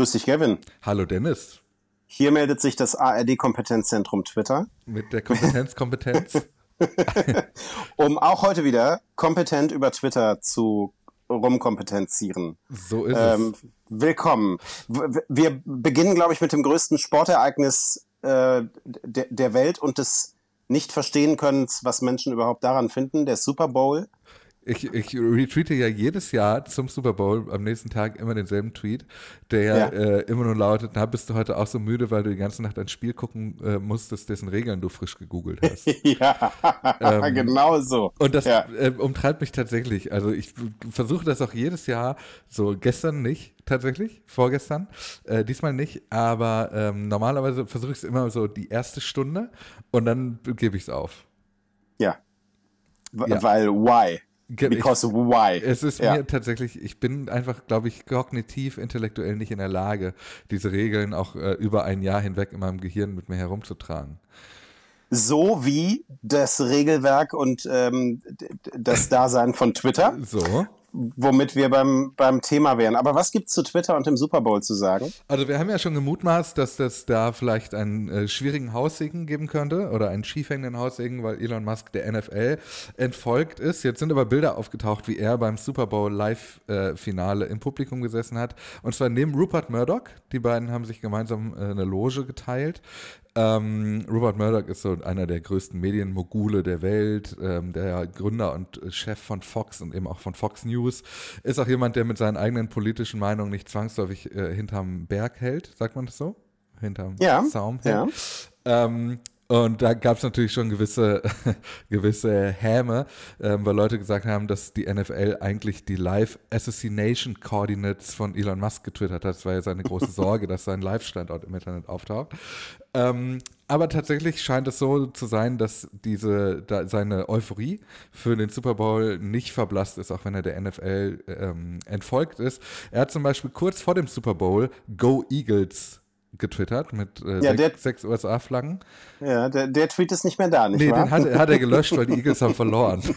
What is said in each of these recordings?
Grüß dich, Gavin. Hallo, Dennis. Hier meldet sich das ARD-Kompetenzzentrum Twitter. Mit der Kompetenzkompetenz. um auch heute wieder kompetent über Twitter zu rumkompetenzieren. So ist ähm, es. Willkommen. Wir beginnen, glaube ich, mit dem größten Sportereignis äh, der, der Welt und des nicht verstehen können, was Menschen überhaupt daran finden, der Super Bowl. Ich, ich retweete ja jedes Jahr zum Super Bowl am nächsten Tag immer denselben Tweet, der ja. äh, immer nur lautet, na, bist du heute auch so müde, weil du die ganze Nacht ein Spiel gucken äh, musstest, dessen Regeln du frisch gegoogelt hast. ja, ähm, genau so. Und das ja. äh, umtreibt mich tatsächlich. Also ich versuche das auch jedes Jahr, so gestern nicht tatsächlich, vorgestern, äh, diesmal nicht, aber ähm, normalerweise versuche ich es immer so die erste Stunde und dann gebe ich es auf. Ja. W ja. Weil, why? Because ich, why? Es ist ja. mir tatsächlich, ich bin einfach, glaube ich, kognitiv, intellektuell nicht in der Lage, diese Regeln auch äh, über ein Jahr hinweg in meinem Gehirn mit mir herumzutragen. So wie das Regelwerk und ähm, das Dasein von Twitter. So womit wir beim, beim Thema wären. Aber was gibt's zu Twitter und dem Super Bowl zu sagen? Also wir haben ja schon gemutmaßt, dass das da vielleicht einen äh, schwierigen Haussegen geben könnte oder einen schiefhängenden Haussegen, weil Elon Musk der NFL entfolgt ist. Jetzt sind aber Bilder aufgetaucht, wie er beim Super Bowl Live-Finale äh, im Publikum gesessen hat. Und zwar neben Rupert Murdoch. Die beiden haben sich gemeinsam äh, eine Loge geteilt. Ähm, Rupert Murdoch ist so einer der größten Medienmogule der Welt, ähm, der Gründer und Chef von Fox und eben auch von Fox News. Ist auch jemand, der mit seinen eigenen politischen Meinungen nicht zwangsläufig äh, hinterm Berg hält, sagt man das so? Hinterm ja, Zaum hält. Ja. Ähm, und da gab es natürlich schon gewisse, gewisse Häme, ähm, weil Leute gesagt haben, dass die NFL eigentlich die Live Assassination Coordinates von Elon Musk getwittert hat. Das war ja seine große Sorge, dass sein Live-Standort im Internet auftaucht. Ähm, aber tatsächlich scheint es so zu sein, dass diese da seine Euphorie für den Super Bowl nicht verblasst ist, auch wenn er der NFL ähm, entfolgt ist. Er hat zum Beispiel kurz vor dem Super Bowl Go Eagles getwittert mit äh, ja, sechs, sechs USA-Flaggen. Ja, der, der, Tweet ist nicht mehr da, nicht nee, wahr? den hat, hat er gelöscht, weil die Eagles haben verloren.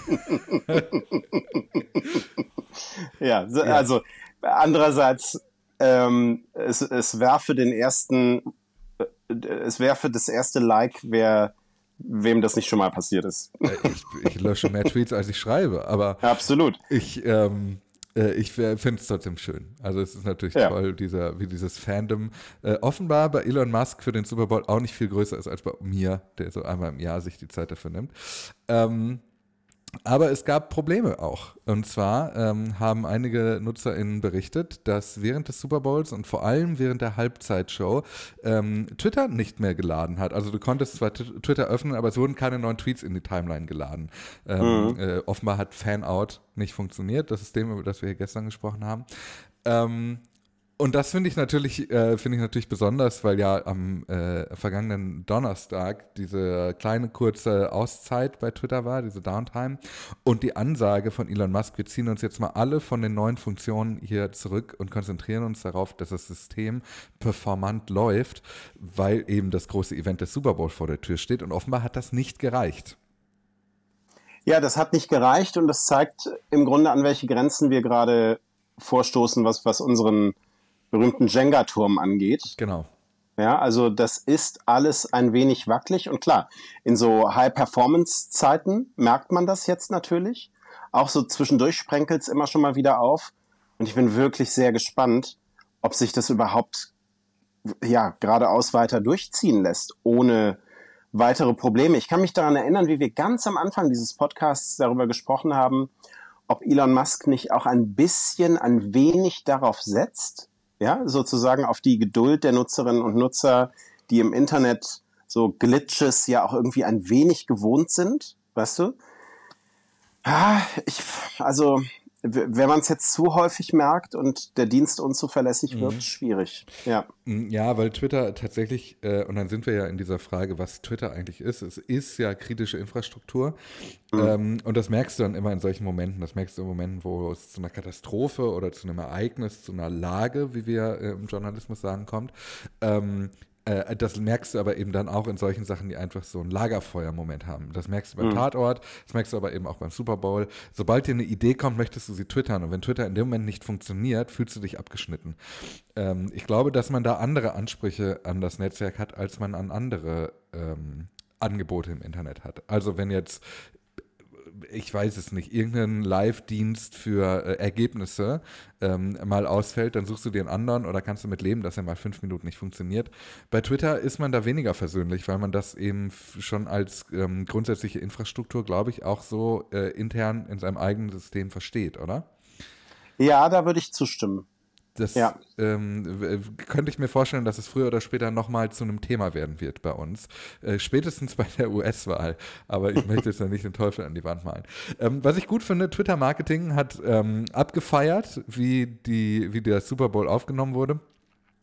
ja, so, ja, also andererseits, ähm, es, es werfe den ersten, äh, es werfe das erste Like, wer wem das nicht schon mal passiert ist. Äh, ich, ich lösche mehr Tweets, als ich schreibe, aber absolut. Ich, ähm, äh, ich finde es trotzdem schön. Also es ist natürlich ja. toll, dieser, wie dieses Fandom äh, offenbar bei Elon Musk für den Super Bowl auch nicht viel größer ist als bei mir, der so einmal im Jahr sich die Zeit dafür nimmt. Ähm, aber es gab Probleme auch. Und zwar ähm, haben einige NutzerInnen berichtet, dass während des Super Bowls und vor allem während der Halbzeitshow ähm, Twitter nicht mehr geladen hat. Also du konntest zwar Twitter öffnen, aber es wurden keine neuen Tweets in die Timeline geladen. Ähm, mhm. äh, offenbar hat Fanout nicht funktioniert, das System, über das wir hier gestern gesprochen haben. Ähm, und das finde ich natürlich, äh, finde ich natürlich besonders, weil ja am äh, vergangenen Donnerstag diese kleine kurze Auszeit bei Twitter war, diese Downtime, und die Ansage von Elon Musk, wir ziehen uns jetzt mal alle von den neuen Funktionen hier zurück und konzentrieren uns darauf, dass das System performant läuft, weil eben das große Event des Super Bowl vor der Tür steht. Und offenbar hat das nicht gereicht. Ja, das hat nicht gereicht und das zeigt im Grunde, an welche Grenzen wir gerade vorstoßen, was, was unseren berühmten Jenga-Turm angeht. Genau. Ja, also das ist alles ein wenig wackelig und klar, in so High-Performance-Zeiten merkt man das jetzt natürlich. Auch so zwischendurch sprenkelt es immer schon mal wieder auf. Und ich bin wirklich sehr gespannt, ob sich das überhaupt ja geradeaus weiter durchziehen lässt, ohne weitere Probleme. Ich kann mich daran erinnern, wie wir ganz am Anfang dieses Podcasts darüber gesprochen haben, ob Elon Musk nicht auch ein bisschen, ein wenig darauf setzt, ja, sozusagen auf die Geduld der Nutzerinnen und Nutzer, die im Internet so Glitches ja auch irgendwie ein wenig gewohnt sind, weißt du? Ah, ich, also wenn man es jetzt zu häufig merkt und der Dienst unzuverlässig wird, mhm. schwierig. Ja. Mm, ja, weil Twitter tatsächlich, äh, und dann sind wir ja in dieser Frage, was Twitter eigentlich ist. Es ist ja kritische Infrastruktur. Mhm. Ähm, und das merkst du dann immer in solchen Momenten. Das merkst du in Momenten, wo es zu einer Katastrophe oder zu einem Ereignis, zu einer Lage, wie wir äh, im Journalismus sagen, kommt. Ähm, Äh, das merkst du aber eben dann auch in solchen Sachen, die einfach so einen Lagerfeuer-Moment haben. Das merkst du beim mhm. Tatort, das merkst du aber eben auch beim Super Bowl. Sobald dir eine Idee kommt, möchtest du sie twittern. Und wenn Twitter in dem Moment nicht funktioniert, fühlst du dich abgeschnitten. Ähm, ich glaube, dass man da andere Ansprüche an das Netzwerk hat, als man an andere ähm, Angebote im Internet hat. Also wenn jetzt ich weiß es nicht, irgendein Live-Dienst für äh, Ergebnisse ähm, mal ausfällt, dann suchst du dir einen anderen oder kannst du mit leben, dass er mal fünf Minuten nicht funktioniert. Bei Twitter ist man da weniger versöhnlich, weil man das eben schon als ähm, grundsätzliche Infrastruktur, glaube ich, auch so äh, intern in seinem eigenen System versteht, oder? Ja, da würde ich zustimmen. Das ja. ähm, könnte ich mir vorstellen, dass es früher oder später nochmal zu einem Thema werden wird bei uns. Äh, spätestens bei der US-Wahl. Aber ich möchte jetzt ja nicht den Teufel an die Wand malen. Ähm, was ich gut finde, Twitter Marketing hat ähm, abgefeiert, wie, die, wie der Super Bowl aufgenommen wurde.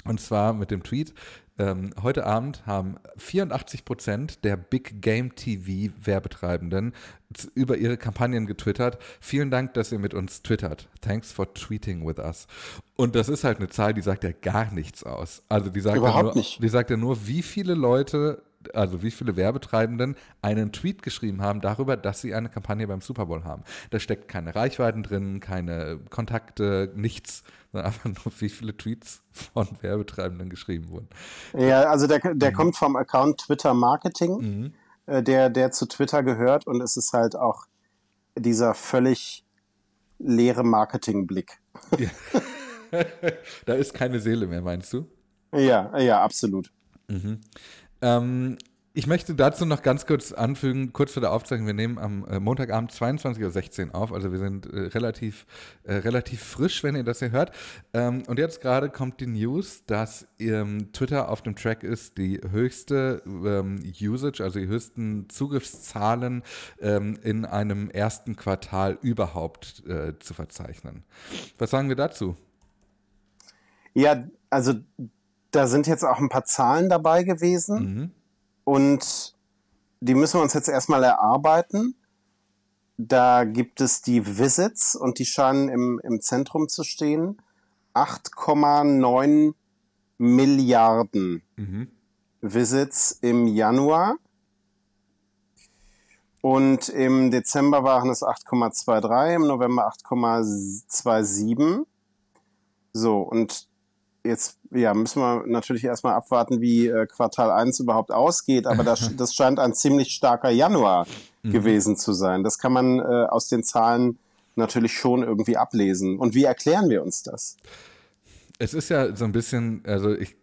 Und zwar mit dem Tweet, ähm, heute Abend haben 84 Prozent der Big Game TV Werbetreibenden über ihre Kampagnen getwittert. Vielen Dank, dass ihr mit uns twittert. Thanks for tweeting with us. Und das ist halt eine Zahl, die sagt ja gar nichts aus. Also die sagt, Überhaupt ja nur, nicht. die sagt ja nur, wie viele Leute also wie viele Werbetreibenden einen Tweet geschrieben haben darüber, dass sie eine Kampagne beim Super Bowl haben. Da steckt keine Reichweiten drin, keine Kontakte, nichts, sondern einfach nur, wie viele Tweets von Werbetreibenden geschrieben wurden. Ja, also der, der mhm. kommt vom Account Twitter Marketing, mhm. äh, der, der zu Twitter gehört und es ist halt auch dieser völlig leere Marketingblick. Ja. da ist keine Seele mehr, meinst du? Ja, ja, absolut. Mhm. Ähm, ich möchte dazu noch ganz kurz anfügen, kurz vor der Aufzeichnung, wir nehmen am äh, Montagabend 22.16 Uhr auf, also wir sind äh, relativ, äh, relativ frisch, wenn ihr das hier hört. Ähm, und jetzt gerade kommt die News, dass ähm, Twitter auf dem Track ist, die höchste ähm, Usage, also die höchsten Zugriffszahlen ähm, in einem ersten Quartal überhaupt äh, zu verzeichnen. Was sagen wir dazu? Ja, also da sind jetzt auch ein paar Zahlen dabei gewesen mhm. Und die müssen wir uns jetzt erstmal erarbeiten. Da gibt es die Visits und die scheinen im, im Zentrum zu stehen. 8,9 Milliarden mhm. Visits im Januar. Und im Dezember waren es 8,23, im November 8,27. So, und jetzt ja, müssen wir natürlich erstmal abwarten, wie äh, Quartal 1 überhaupt ausgeht, aber das, das scheint ein ziemlich starker Januar mhm. gewesen zu sein. Das kann man äh, aus den Zahlen natürlich schon irgendwie ablesen. Und wie erklären wir uns das? Es ist ja so ein bisschen, also ich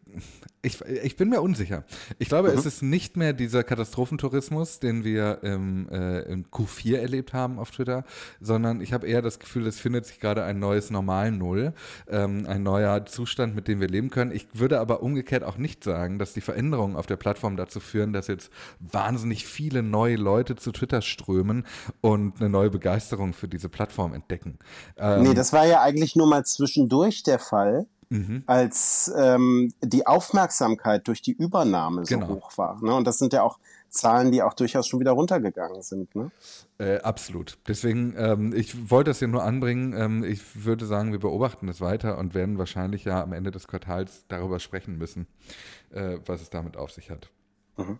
ich, ich bin mir unsicher. Ich glaube, mhm. es ist nicht mehr dieser Katastrophentourismus, den wir im, äh, im Q4 erlebt haben auf Twitter, sondern ich habe eher das Gefühl, es findet sich gerade ein neues Normal Null, ähm, ein neuer Zustand, mit dem wir leben können. Ich würde aber umgekehrt auch nicht sagen, dass die Veränderungen auf der Plattform dazu führen, dass jetzt wahnsinnig viele neue Leute zu Twitter strömen und eine neue Begeisterung für diese Plattform entdecken. Ähm, nee, das war ja eigentlich nur mal zwischendurch der Fall mhm. als ähm, die Aufmerksamkeit durch die Übernahme so genau. hoch war. Ne? Und das sind ja auch Zahlen, die auch durchaus schon wieder runtergegangen sind. Ne? Äh, absolut. Deswegen, ähm, ich wollte das hier nur anbringen. Ähm, ich würde sagen, wir beobachten es weiter und werden wahrscheinlich ja am Ende des Quartals darüber sprechen müssen, äh, was es damit auf sich hat. Mhm.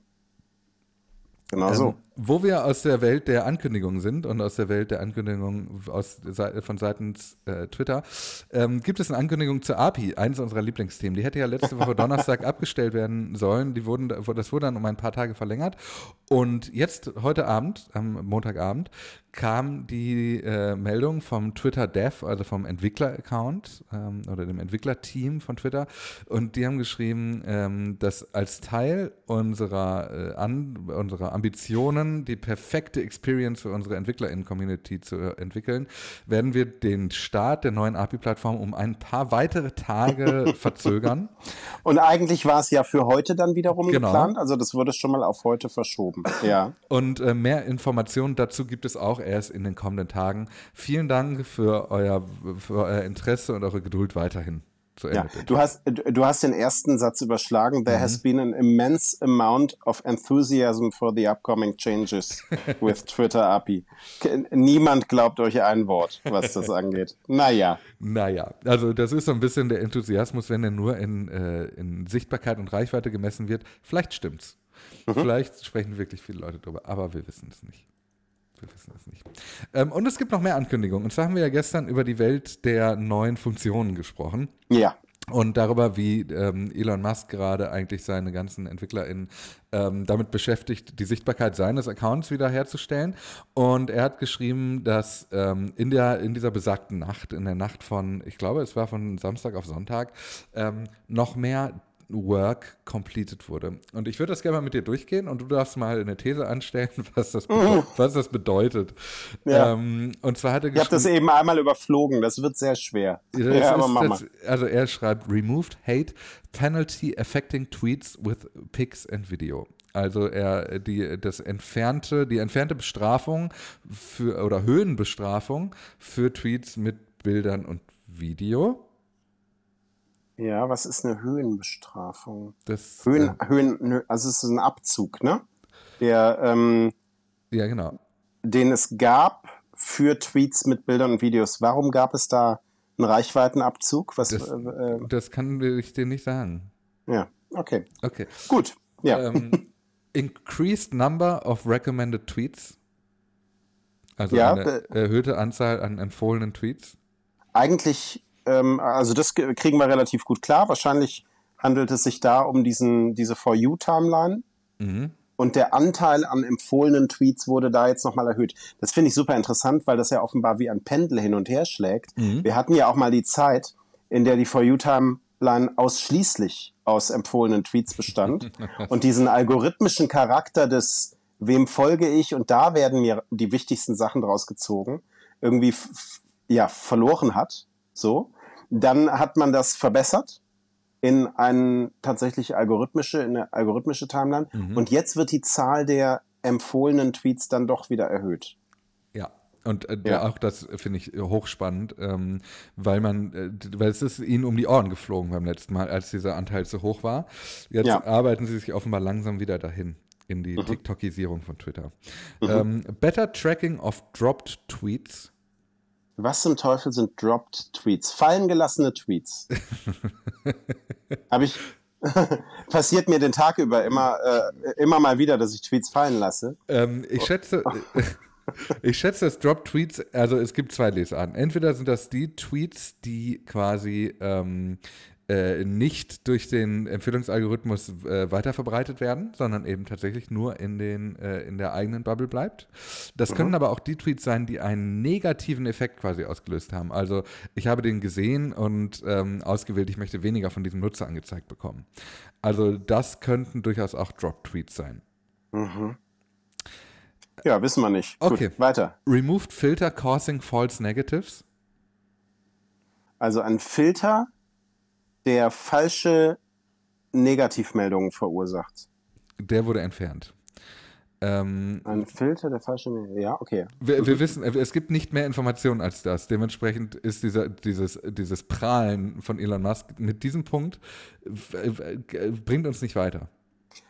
Genau ähm, so. Wo wir aus der Welt der Ankündigungen sind und aus der Welt der Ankündigungen aus, von seitens äh, Twitter, ähm, gibt es eine Ankündigung zur API, eines unserer Lieblingsthemen. Die hätte ja letzte Woche Donnerstag abgestellt werden sollen. Die wurden, das wurde dann um ein paar Tage verlängert. Und jetzt, heute Abend, am Montagabend, kam die äh, Meldung vom Twitter Dev, also vom Entwickler-Account ähm, oder dem Entwicklerteam von Twitter. Und die haben geschrieben, ähm, dass als Teil unserer, äh, an, unserer Ambitionen, die perfekte Experience für unsere EntwicklerInnen-Community zu entwickeln, werden wir den Start der neuen API-Plattform um ein paar weitere Tage verzögern. Und eigentlich war es ja für heute dann wiederum genau. geplant. Also das wurde schon mal auf heute verschoben. Ja. Und äh, mehr Informationen dazu gibt es auch erst in den kommenden Tagen. Vielen Dank für euer, für euer Interesse und eure Geduld weiterhin. zu Ende. Ja, du, hast, du hast den ersten Satz überschlagen. There mhm. has been an immense amount of enthusiasm for the upcoming changes with Twitter API. Niemand glaubt euch ein Wort, was das angeht. Naja. Naja, also das ist so ein bisschen der Enthusiasmus, wenn er nur in, äh, in Sichtbarkeit und Reichweite gemessen wird. Vielleicht stimmt's. Mhm. Vielleicht sprechen wirklich viele Leute drüber, aber wir wissen es nicht. Wir wissen es nicht. Ähm, und es gibt noch mehr Ankündigungen. Und zwar haben wir ja gestern über die Welt der neuen Funktionen gesprochen. Ja. Und darüber, wie ähm, Elon Musk gerade eigentlich seine ganzen EntwicklerInnen ähm, damit beschäftigt, die Sichtbarkeit seines Accounts wiederherzustellen. Und er hat geschrieben, dass ähm, in, der, in dieser besagten Nacht, in der Nacht von, ich glaube, es war von Samstag auf Sonntag, ähm, noch mehr Work completed wurde. Und ich würde das gerne mal mit dir durchgehen und du darfst mal eine These anstellen, was das, bedeutet. Mhm. Was das bedeutet. Ja. Ähm, und zwar hat er Ich habe das eben einmal überflogen, das wird sehr schwer. Ja, aber mach mal. Also er schreibt, removed hate penalty affecting tweets with pics and video. Also er die das entfernte die entfernte Bestrafung für oder Höhenbestrafung für Tweets mit Bildern und Video. Ja, was ist eine Höhenbestrafung? Das, Höhen, äh, Höhen, also es ist ein Abzug, ne? Der, ähm, ja, genau. Den es gab für Tweets mit Bildern und Videos. Warum gab es da einen Reichweitenabzug? Was, das, äh, äh das kann ich dir nicht sagen. Ja, okay. Okay. Gut, ja. Ähm, increased number of recommended tweets. Also ja, eine erhöhte Anzahl an empfohlenen Tweets. Eigentlich ähm, also das kriegen wir relativ gut klar. Wahrscheinlich handelt es sich da um diesen, diese For You-Timeline. Mhm. Und der Anteil an empfohlenen Tweets wurde da jetzt nochmal erhöht. Das finde ich super interessant, weil das ja offenbar wie ein Pendel hin und her schlägt. Mhm. Wir hatten ja auch mal die Zeit, in der die For You-Timeline ausschließlich aus empfohlenen Tweets bestand. und diesen algorithmischen Charakter des wem folge ich und da werden mir die wichtigsten Sachen draus gezogen, irgendwie ja verloren hat. So. Dann hat man das verbessert in eine tatsächlich algorithmische, in eine algorithmische Timeline. Mhm. Und jetzt wird die Zahl der empfohlenen Tweets dann doch wieder erhöht. Ja. Und äh, ja. auch das finde ich hochspannend, ähm, weil man, äh, weil es ist ihnen um die Ohren geflogen beim letzten Mal, als dieser Anteil zu hoch war. Jetzt ja. arbeiten sie sich offenbar langsam wieder dahin in die mhm. TikTokisierung von Twitter. Mhm. Ähm, better Tracking of Dropped Tweets was zum Teufel sind Dropped Tweets? Fallen gelassene Tweets. Habe ich. passiert mir den Tag über immer, äh, immer mal wieder, dass ich Tweets fallen lasse. Ähm, ich schätze. Ich schätze, dass Drop-Tweets, also es gibt zwei Lesarten. Entweder sind das die Tweets, die quasi ähm, äh, nicht durch den Empfehlungsalgorithmus äh, weiterverbreitet werden, sondern eben tatsächlich nur in, den, äh, in der eigenen Bubble bleibt. Das mhm. können aber auch die Tweets sein, die einen negativen Effekt quasi ausgelöst haben. Also ich habe den gesehen und ähm, ausgewählt, ich möchte weniger von diesem Nutzer angezeigt bekommen. Also das könnten durchaus auch Drop-Tweets sein. Mhm. Ja, wissen wir nicht. Okay. Gut, weiter. Removed Filter causing false negatives. Also ein Filter, der falsche Negativmeldungen verursacht. Der wurde entfernt. Ähm, ein Filter der falsche ja, okay. Wir, wir, wissen, es gibt nicht mehr Informationen als das. Dementsprechend ist dieser, dieses, dieses Prahlen von Elon Musk mit diesem Punkt bringt uns nicht weiter.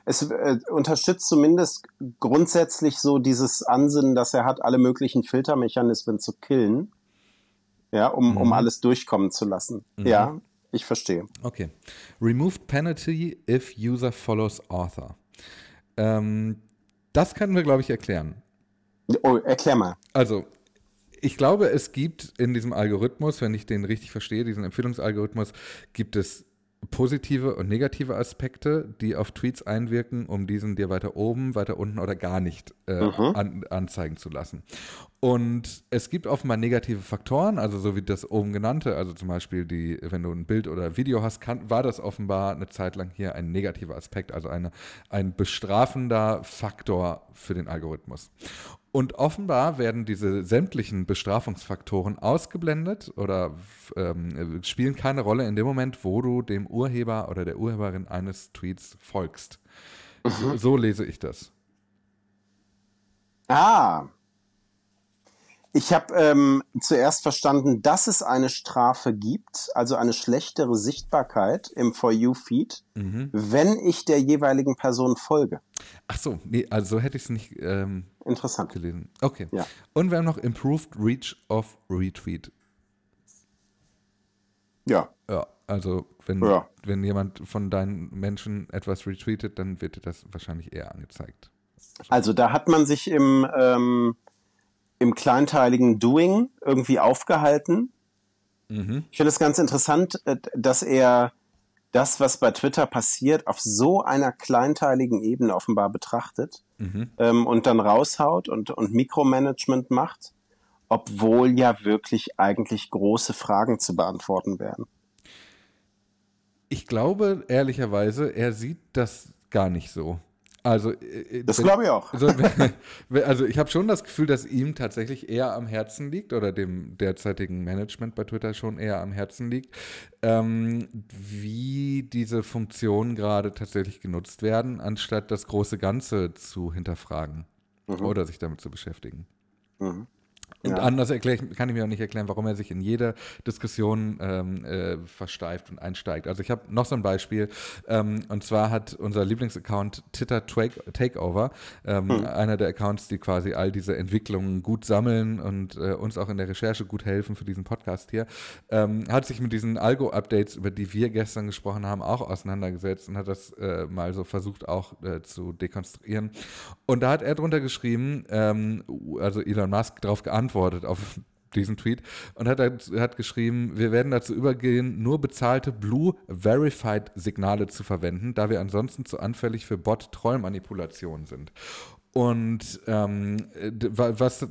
Es äh, unterstützt zumindest grundsätzlich so dieses Ansinnen, dass er hat, alle möglichen Filtermechanismen zu killen, ja, um, mhm. um alles durchkommen zu lassen. Mhm. Ja, ich verstehe. Okay. Removed penalty if user follows author. Ähm, das können wir, glaube ich, erklären. Oh, erklär mal. Also, ich glaube, es gibt in diesem Algorithmus, wenn ich den richtig verstehe, diesen Empfehlungsalgorithmus, gibt es positive und negative Aspekte, die auf Tweets einwirken, um diesen dir weiter oben, weiter unten oder gar nicht äh, mhm. an, anzeigen zu lassen. Und es gibt offenbar negative Faktoren, also so wie das oben genannte, also zum Beispiel die, wenn du ein Bild oder Video hast, kann, war das offenbar eine Zeit lang hier ein negativer Aspekt, also eine, ein bestrafender Faktor für den Algorithmus. Und offenbar werden diese sämtlichen Bestrafungsfaktoren ausgeblendet oder ähm, spielen keine Rolle in dem Moment, wo du dem Urheber oder der Urheberin eines Tweets folgst. Mhm. So, so lese ich das. Ah. Ich habe ähm, zuerst verstanden, dass es eine Strafe gibt, also eine schlechtere Sichtbarkeit im For You-Feed, mhm. wenn ich der jeweiligen Person folge. Ach so, nee, also so hätte ich es nicht ähm, Interessant. gelesen. Okay. Ja. Und wir haben noch Improved Reach of Retweet. Ja. Ja, also wenn, ja. wenn jemand von deinen Menschen etwas retweetet, dann wird dir das wahrscheinlich eher angezeigt. Also da hat man sich im ähm, im kleinteiligen Doing irgendwie aufgehalten. Mhm. Ich finde es ganz interessant, äh, dass er das, was bei Twitter passiert, auf so einer kleinteiligen Ebene offenbar betrachtet mhm. ähm, und dann raushaut und, und Mikromanagement macht, obwohl ja wirklich eigentlich große Fragen zu beantworten wären. Ich glaube ehrlicherweise, er sieht das gar nicht so. Also, äh, das glaube ich auch. Also, also ich habe schon das Gefühl, dass ihm tatsächlich eher am Herzen liegt oder dem derzeitigen Management bei Twitter schon eher am Herzen liegt, ähm, wie diese Funktionen gerade tatsächlich genutzt werden, anstatt das große Ganze zu hinterfragen mhm. oder sich damit zu beschäftigen. Mhm. Und ja. anders erklär, kann ich mir auch nicht erklären, warum er sich in jeder Diskussion ähm, äh, versteift und einsteigt. Also ich habe noch so ein Beispiel. Ähm, und zwar hat unser Lieblingsaccount Twitter Takeover, ähm, hm. einer der Accounts, die quasi all diese Entwicklungen gut sammeln und äh, uns auch in der Recherche gut helfen für diesen Podcast hier, ähm, hat sich mit diesen Algo-Updates, über die wir gestern gesprochen haben, auch auseinandergesetzt und hat das äh, mal so versucht auch äh, zu dekonstruieren. Und da hat er drunter geschrieben, ähm, also Elon Musk darauf geantwortet, geantwortet auf diesen Tweet und hat, hat geschrieben, wir werden dazu übergehen, nur bezahlte Blue Verified Signale zu verwenden, da wir ansonsten zu anfällig für Bot-Trollmanipulationen sind. Und ähm, was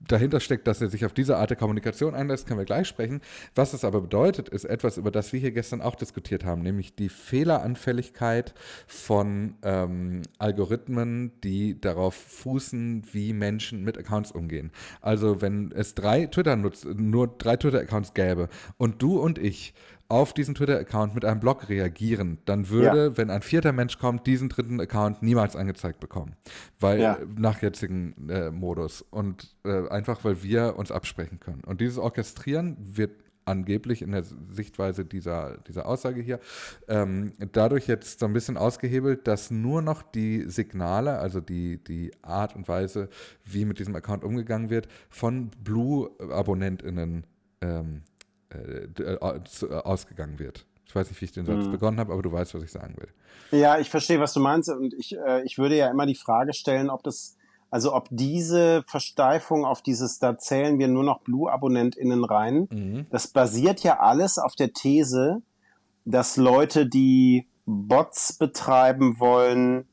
dahinter steckt, dass er sich auf diese Art der Kommunikation einlässt, können wir gleich sprechen. Was es aber bedeutet, ist etwas, über das wir hier gestern auch diskutiert haben, nämlich die Fehleranfälligkeit von ähm, Algorithmen, die darauf fußen, wie Menschen mit Accounts umgehen. Also wenn es drei Twitter nutzt, nur drei Twitter-Accounts gäbe und du und ich auf diesen Twitter-Account mit einem Blog reagieren, dann würde, ja. wenn ein vierter Mensch kommt, diesen dritten Account niemals angezeigt bekommen. Weil ja. nach jetzigen äh, Modus. Und äh, einfach, weil wir uns absprechen können. Und dieses Orchestrieren wird angeblich in der Sichtweise dieser, dieser Aussage hier, ähm, dadurch jetzt so ein bisschen ausgehebelt, dass nur noch die Signale, also die, die Art und Weise, wie mit diesem Account umgegangen wird, von Blue-AbonnentInnen ähm, äh, äh, ausgegangen wird. Ich weiß nicht, wie ich den Satz mhm. begonnen habe, aber du weißt, was ich sagen will. Ja, ich verstehe, was du meinst. Und ich, äh, ich würde ja immer die Frage stellen, ob das, also ob diese Versteifung auf dieses, da zählen wir nur noch Blue-AbonnentInnen rein, mhm. das basiert ja alles auf der These, dass Leute, die Bots betreiben wollen,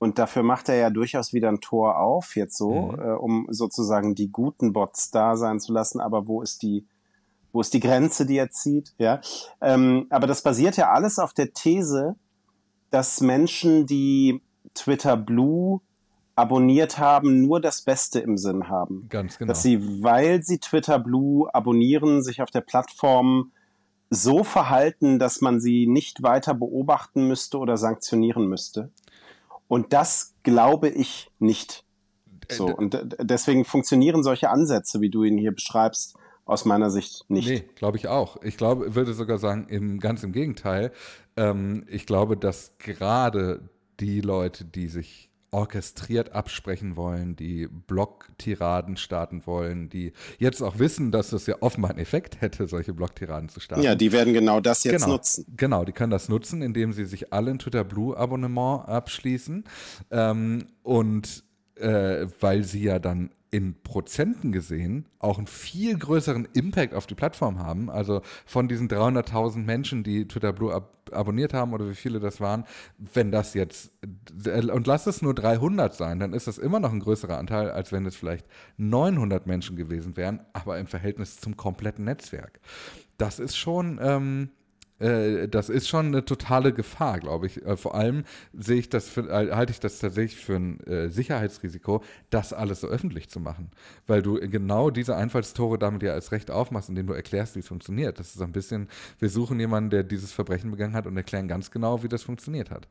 und dafür macht er ja durchaus wieder ein Tor auf, jetzt so, mhm. äh, um sozusagen die guten Bots da sein zu lassen. Aber wo ist die, wo ist die Grenze, die er zieht? Ja, ähm, aber das basiert ja alles auf der These, dass Menschen, die Twitter Blue abonniert haben, nur das Beste im Sinn haben. Ganz genau. Dass sie, weil sie Twitter Blue abonnieren, sich auf der Plattform so verhalten, dass man sie nicht weiter beobachten müsste oder sanktionieren müsste. Und das glaube ich nicht. So. Äh, Und deswegen funktionieren solche Ansätze, wie du ihn hier beschreibst, aus meiner Sicht nicht. Nee, glaube ich auch. Ich glaube, würde sogar sagen, im, ganz im Gegenteil. Ähm, ich glaube, dass gerade die Leute, die sich orchestriert absprechen wollen, die Blocktiraden starten wollen, die jetzt auch wissen, dass es ja offenbar einen Effekt hätte, solche Blocktiraden zu starten. Ja, die werden genau das jetzt genau, nutzen. Genau, die können das nutzen, indem sie sich alle ein Twitter Blue Abonnement abschließen ähm, und äh, weil sie ja dann in Prozenten gesehen auch einen viel größeren Impact auf die Plattform haben. Also von diesen 300.000 Menschen, die Twitter Blue ab abonniert haben oder wie viele das waren, wenn das jetzt, und lass es nur 300 sein, dann ist das immer noch ein größerer Anteil, als wenn es vielleicht 900 Menschen gewesen wären, aber im Verhältnis zum kompletten Netzwerk. Das ist schon, ähm, äh, das ist schon eine totale Gefahr, glaube ich. Äh, vor allem sehe ich das für, äh, halte ich das tatsächlich für ein äh, Sicherheitsrisiko, das alles so öffentlich zu machen. Weil du genau diese Einfallstore damit ja als Recht aufmachst, indem du erklärst, wie es funktioniert. Das ist so ein bisschen, wir suchen jemanden, der dieses Verbrechen begangen hat und erklären ganz genau, wie das funktioniert hat.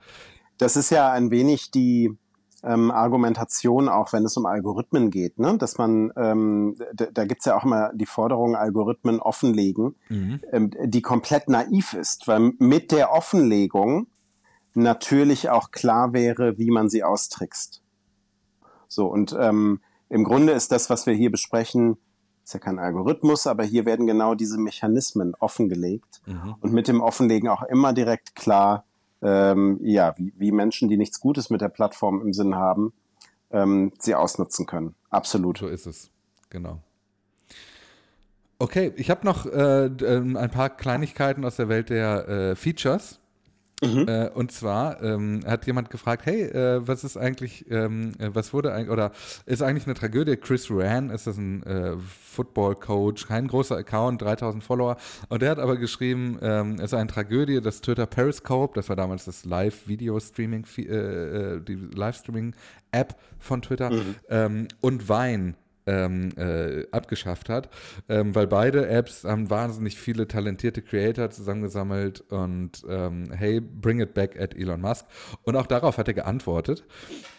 Das ist ja ein wenig die, ähm, Argumentation, auch wenn es um Algorithmen geht, ne? dass man, ähm, da gibt's ja auch immer die Forderung, Algorithmen offenlegen, mhm. ähm, die komplett naiv ist, weil mit der Offenlegung natürlich auch klar wäre, wie man sie austrickst. So, und ähm, im Grunde ist das, was wir hier besprechen, ist ja kein Algorithmus, aber hier werden genau diese Mechanismen offengelegt mhm. und mit dem Offenlegen auch immer direkt klar, ähm, ja, wie, wie Menschen, die nichts Gutes mit der Plattform im Sinn haben, ähm, sie ausnutzen können. Absolut. So ist es, genau. Okay, ich habe noch äh, ähm, ein paar Kleinigkeiten aus der Welt der äh, Features. Mhm. Äh, und zwar ähm, hat jemand gefragt, hey, äh, was ist eigentlich, ähm, äh, was wurde eigentlich, oder ist eigentlich eine Tragödie? Chris Ran ist das ein äh, Football-Coach, kein großer Account, 3000 Follower. Und der hat aber geschrieben, ähm, es ist eine Tragödie, dass Twitter Periscope, das war damals das Live-Video-Streaming, äh, die Livestreaming-App von Twitter, mhm. ähm, und Vine ähm, äh, abgeschafft hat, ähm, weil beide Apps haben wahnsinnig viele talentierte Creator zusammengesammelt und ähm, hey, bring it back at Elon Musk. Und auch darauf hat er geantwortet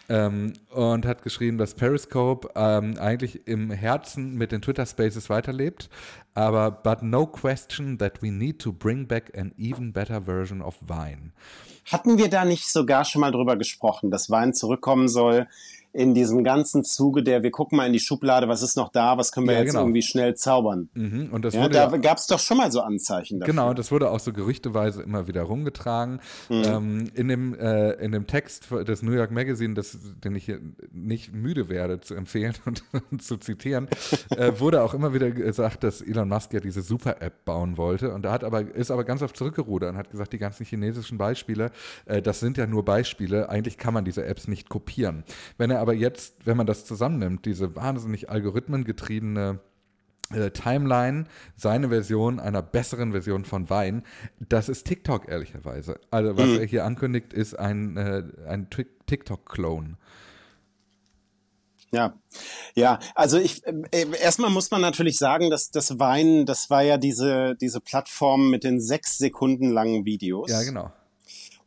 ähm, und hat geschrieben, dass Periscope ähm, eigentlich im Herzen mit den Twitter Spaces weiterlebt, aber but no question that we need to bring back an even better version of Vine. Hatten wir da nicht sogar schon mal drüber gesprochen, dass Vine zurückkommen soll? In diesem ganzen Zuge der, wir gucken mal in die Schublade, was ist noch da, was können wir ja, jetzt genau. irgendwie schnell zaubern. Mhm, und das ja, wurde da gab es doch schon mal so Anzeichen dafür. Genau, das wurde auch so gerüchteweise immer wieder rumgetragen. Mhm. Ähm, in, dem, äh, in dem Text des New York Magazine, das, den ich hier nicht müde werde zu empfehlen und, und zu zitieren, äh, wurde auch immer wieder gesagt, dass Elon Musk ja diese Super-App bauen wollte. Und da hat aber, ist aber ganz oft zurückgerudert und hat gesagt, die ganzen chinesischen Beispiele, äh, das sind ja nur Beispiele, eigentlich kann man diese Apps nicht kopieren. Wenn er aber jetzt, wenn man das zusammennimmt, diese wahnsinnig algorithmengetriebene äh, Timeline, seine Version einer besseren Version von Wein, das ist TikTok ehrlicherweise. Also was mhm. er hier ankündigt, ist ein, äh, ein TikTok-Clone. Ja, ja, also ich äh, erstmal muss man natürlich sagen, dass das Wein, das war ja diese diese Plattform mit den sechs Sekunden langen Videos. Ja, genau.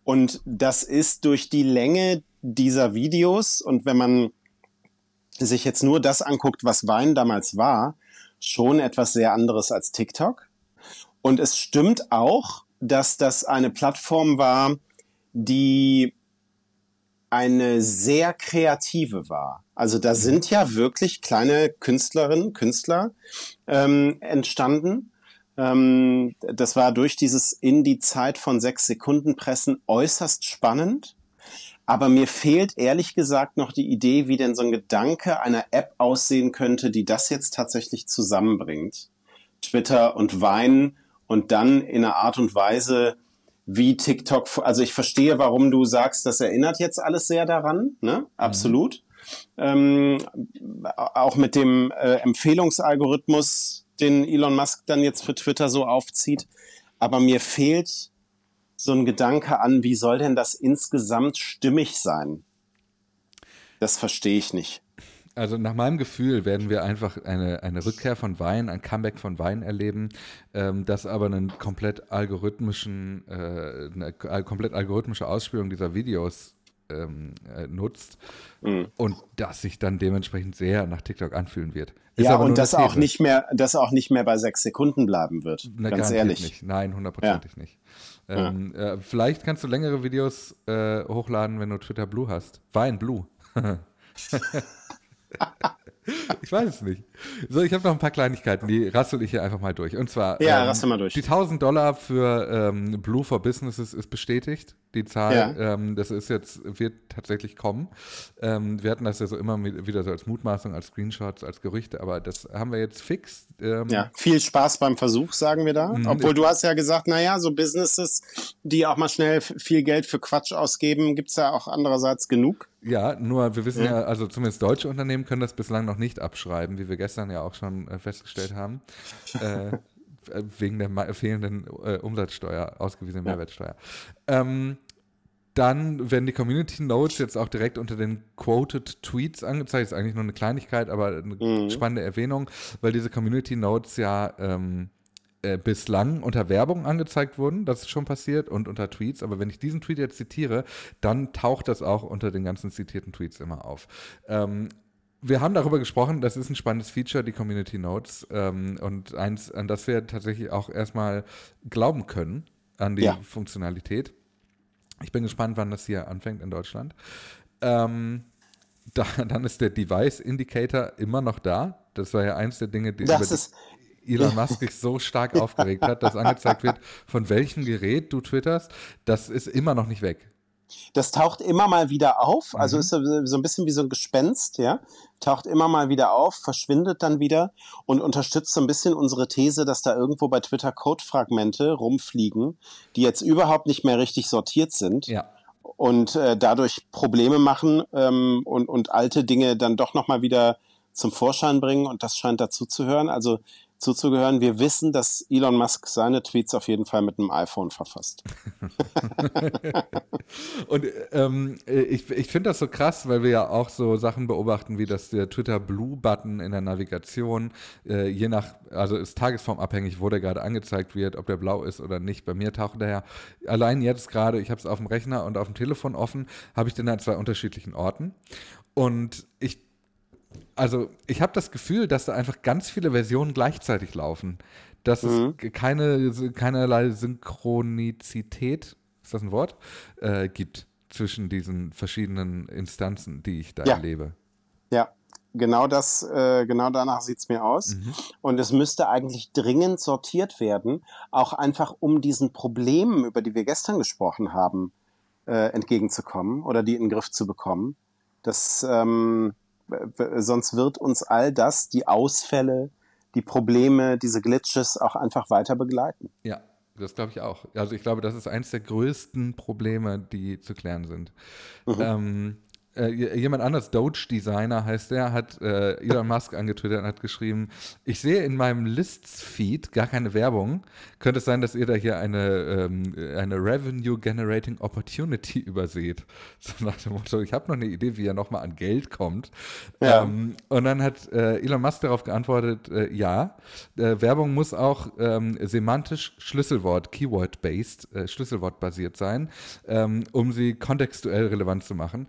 Und das ist durch die Länge dieser Videos und wenn man sich jetzt nur das anguckt, was Wein damals war, schon etwas sehr anderes als TikTok. Und es stimmt auch, dass das eine Plattform war, die eine sehr kreative war. Also da sind ja wirklich kleine Künstlerinnen, Künstler ähm, entstanden. Ähm, das war durch dieses in die Zeit von sechs Sekunden Pressen äußerst spannend. Aber mir fehlt ehrlich gesagt noch die Idee, wie denn so ein Gedanke einer App aussehen könnte, die das jetzt tatsächlich zusammenbringt. Twitter und Vine und dann in einer Art und Weise, wie TikTok, also ich verstehe, warum du sagst, das erinnert jetzt alles sehr daran, ne? Mhm. Absolut. Mhm. Ähm, auch mit dem äh, Empfehlungsalgorithmus, den Elon Musk dann jetzt für Twitter so aufzieht. Aber mir fehlt so ein Gedanke an, wie soll denn das insgesamt stimmig sein? Das verstehe ich nicht. Also nach meinem Gefühl werden wir einfach eine, eine Rückkehr von Wein, ein Comeback von Wein erleben, ähm, das aber einen komplett algorithmischen, äh, eine komplett algorithmische Ausspielung dieser Videos ähm, äh, nutzt mhm. und das sich dann dementsprechend sehr nach TikTok anfühlen wird. Ist ja, und das auch nicht mehr, das auch nicht mehr bei sechs Sekunden bleiben wird. Na, ganz ehrlich. Nicht. Nein, hundertprozentig ja. nicht. Ähm, ja. äh, vielleicht kannst du längere Videos äh, hochladen, wenn du Twitter Blue hast. Wein Blue. ich weiß es nicht. So, ich habe noch ein paar Kleinigkeiten, die rassel ich hier einfach mal durch. Und zwar, ja, ähm, rassel mal durch. Die 1000 Dollar für ähm, Blue for Businesses ist bestätigt. Die Zahl, ja. ähm, das ist jetzt, wird tatsächlich kommen. Ähm, wir hatten das ja so immer wieder so als Mutmaßung, als Screenshots, als Gerüchte, aber das haben wir jetzt fix. Ähm. ja, viel Spaß beim Versuch, sagen wir da. Mhm. Obwohl du hast ja gesagt, naja, so Businesses, die auch mal schnell viel Geld für Quatsch ausgeben, gibt es ja auch andererseits genug. Ja, nur wir wissen ja. ja, also zumindest deutsche Unternehmen können das bislang noch nicht abschreiben, wie wir gestern ja auch schon äh, festgestellt haben. äh, wegen der fehlenden äh, Umsatzsteuer, ausgewiesenen ja. Mehrwertsteuer. Ähm, dann werden die Community Notes jetzt auch direkt unter den Quoted Tweets angezeigt. Ist eigentlich nur eine Kleinigkeit, aber eine mhm. spannende Erwähnung, weil diese Community Notes ja ähm, äh, bislang unter Werbung angezeigt wurden, das ist schon passiert, und unter Tweets. Aber wenn ich diesen Tweet jetzt zitiere, dann taucht das auch unter den ganzen zitierten Tweets immer auf. Ähm, wir haben darüber gesprochen, das ist ein spannendes Feature, die Community Notes. Ähm, und eins, an das wir tatsächlich auch erstmal glauben können, an die ja. Funktionalität. Ich bin gespannt, wann das hier anfängt in Deutschland. Ähm, da, dann ist der Device Indicator immer noch da. Das war ja eins der Dinge, die, das die Elon Musk sich so stark aufgeregt hat, dass angezeigt wird, von welchem Gerät du twitterst. Das ist immer noch nicht weg. Das taucht immer mal wieder auf, also mhm. ist so ein bisschen wie so ein Gespenst, ja. Taucht immer mal wieder auf, verschwindet dann wieder und unterstützt so ein bisschen unsere These, dass da irgendwo bei Twitter Codefragmente rumfliegen, die jetzt überhaupt nicht mehr richtig sortiert sind. Ja. Und äh, dadurch Probleme machen ähm, und, und alte Dinge dann doch nochmal wieder zum Vorschein bringen und das scheint dazu zu hören. Also zuzugehören. Wir wissen, dass Elon Musk seine Tweets auf jeden Fall mit einem iPhone verfasst. und ähm, ich, ich finde das so krass, weil wir ja auch so Sachen beobachten, wie dass der Twitter Blue-Button in der Navigation, äh, je nach, also ist tagesformabhängig, wo der gerade angezeigt wird, ob der blau ist oder nicht. Bei mir taucht der ja allein jetzt gerade, ich habe es auf dem Rechner und auf dem Telefon offen, habe ich den an zwei unterschiedlichen Orten. Und ich also ich habe das Gefühl, dass da einfach ganz viele Versionen gleichzeitig laufen. Dass mhm. es keine, keinerlei Synchronizität, ist das ein Wort, äh, gibt zwischen diesen verschiedenen Instanzen, die ich da ja. erlebe. Ja, genau das, äh, genau danach sieht es mir aus. Mhm. Und es müsste eigentlich dringend sortiert werden, auch einfach um diesen Problemen, über die wir gestern gesprochen haben, äh, entgegenzukommen oder die in den Griff zu bekommen. Das ähm, sonst wird uns all das, die Ausfälle, die Probleme, diese Glitches auch einfach weiter begleiten. Ja, das glaube ich auch. Also ich glaube, das ist eines der größten Probleme, die zu klären sind. Mhm. Ähm, äh, jemand anders, Doge-Designer heißt der, hat äh, Elon Musk angetwittert und hat geschrieben, ich sehe in meinem Lists-Feed gar keine Werbung. Könnte es sein, dass ihr da hier eine, ähm, eine Revenue-Generating Opportunity überseht? So nach dem Motto, ich habe noch eine Idee, wie er nochmal an Geld kommt. Ja. Ähm, und dann hat äh, Elon Musk darauf geantwortet, äh, ja, äh, Werbung muss auch ähm, semantisch Schlüsselwort, Keyword-based, äh, Schlüsselwort-basiert sein, ähm, um sie kontextuell relevant zu machen.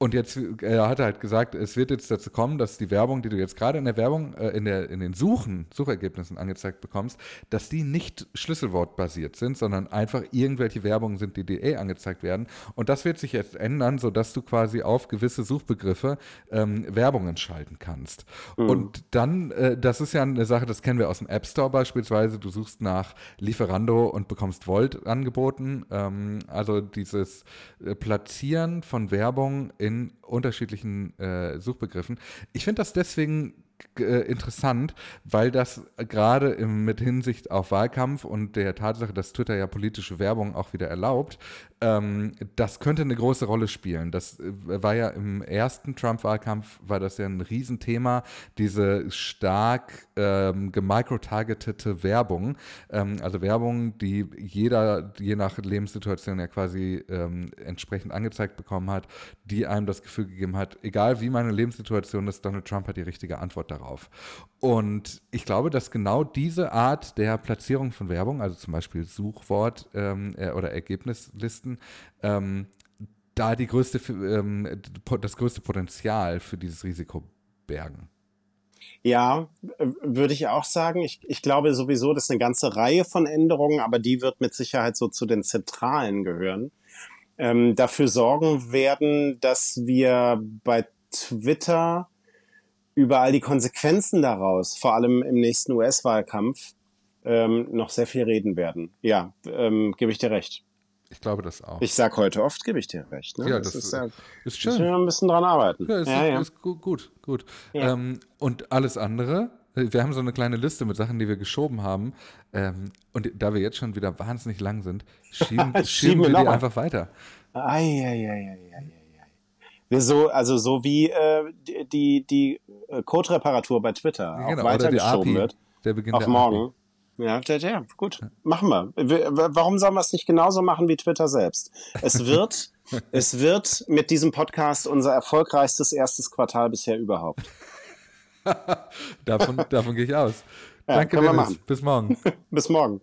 Und jetzt, er hat halt gesagt, es wird jetzt dazu kommen, dass die Werbung, die du jetzt gerade in der Werbung, äh, in, der, in den Suchen, Suchergebnissen angezeigt bekommst, dass die nicht schlüsselwortbasiert sind, sondern einfach irgendwelche Werbungen sind, die dir eh angezeigt werden. Und das wird sich jetzt ändern, sodass du quasi auf gewisse Suchbegriffe ähm, Werbungen schalten kannst. Mhm. Und dann, äh, das ist ja eine Sache, das kennen wir aus dem App Store beispielsweise, du suchst nach Lieferando und bekommst Volt angeboten. Ähm, also dieses äh, Platzieren von Werbung in in unterschiedlichen äh, Suchbegriffen. Ich finde das deswegen äh, interessant, weil das gerade mit Hinsicht auf Wahlkampf und der Tatsache, dass Twitter ja politische Werbung auch wieder erlaubt, ähm, das könnte eine große Rolle spielen. Das äh, war ja im ersten Trump-Wahlkampf, war das ja ein Riesenthema, diese stark ähm, gemicrotargetete Werbung. Ähm, also Werbung, die jeder, je nach Lebenssituation ja quasi ähm, entsprechend angezeigt bekommen hat, die einem das Gefühl gegeben hat, egal wie meine Lebenssituation ist, Donald Trump hat die richtige Antwort darauf. Und ich glaube, dass genau diese Art der Platzierung von Werbung, also zum Beispiel Suchwort ähm, äh, oder Ergebnislisten, ähm, da die größte, ähm, das größte Potenzial für dieses Risiko bergen. Ja, würde ich auch sagen. Ich, ich glaube sowieso, dass eine ganze Reihe von Änderungen, aber die wird mit Sicherheit so zu den zentralen gehören, ähm, dafür sorgen werden, dass wir bei Twitter über all die Konsequenzen daraus, vor allem im nächsten US-Wahlkampf, ähm, noch sehr viel reden werden. Ja, ähm, gebe ich dir recht. Ich glaube das auch. Ich sage heute oft, gebe ich dir recht. Ne? Ja, das, das ist, ja, ist schön. Müssen wir ein bisschen dran arbeiten. Ja, ist, ja, ja. ist gut, gut. gut. Ja. Ähm, und alles andere, wir haben so eine kleine Liste mit Sachen, die wir geschoben haben. Ähm, und da wir jetzt schon wieder wahnsinnig lang sind, schieben, schieben, schieben wir, wir die einfach weiter. Ei, ei, ei, ei, ei. So, also so wie äh, die, die äh, Code-Reparatur bei Twitter ja, genau, auch weitergeschoben wird. Der Beginn auf der morgen. API. Ja, der, der, gut, machen wir. Warum sollen wir es nicht genauso machen wie Twitter selbst? Es wird, es wird mit diesem Podcast unser erfolgreichstes erstes Quartal bisher überhaupt. davon, davon gehe ich aus. Ja, Danke, Dennis. Bis morgen. Bis morgen.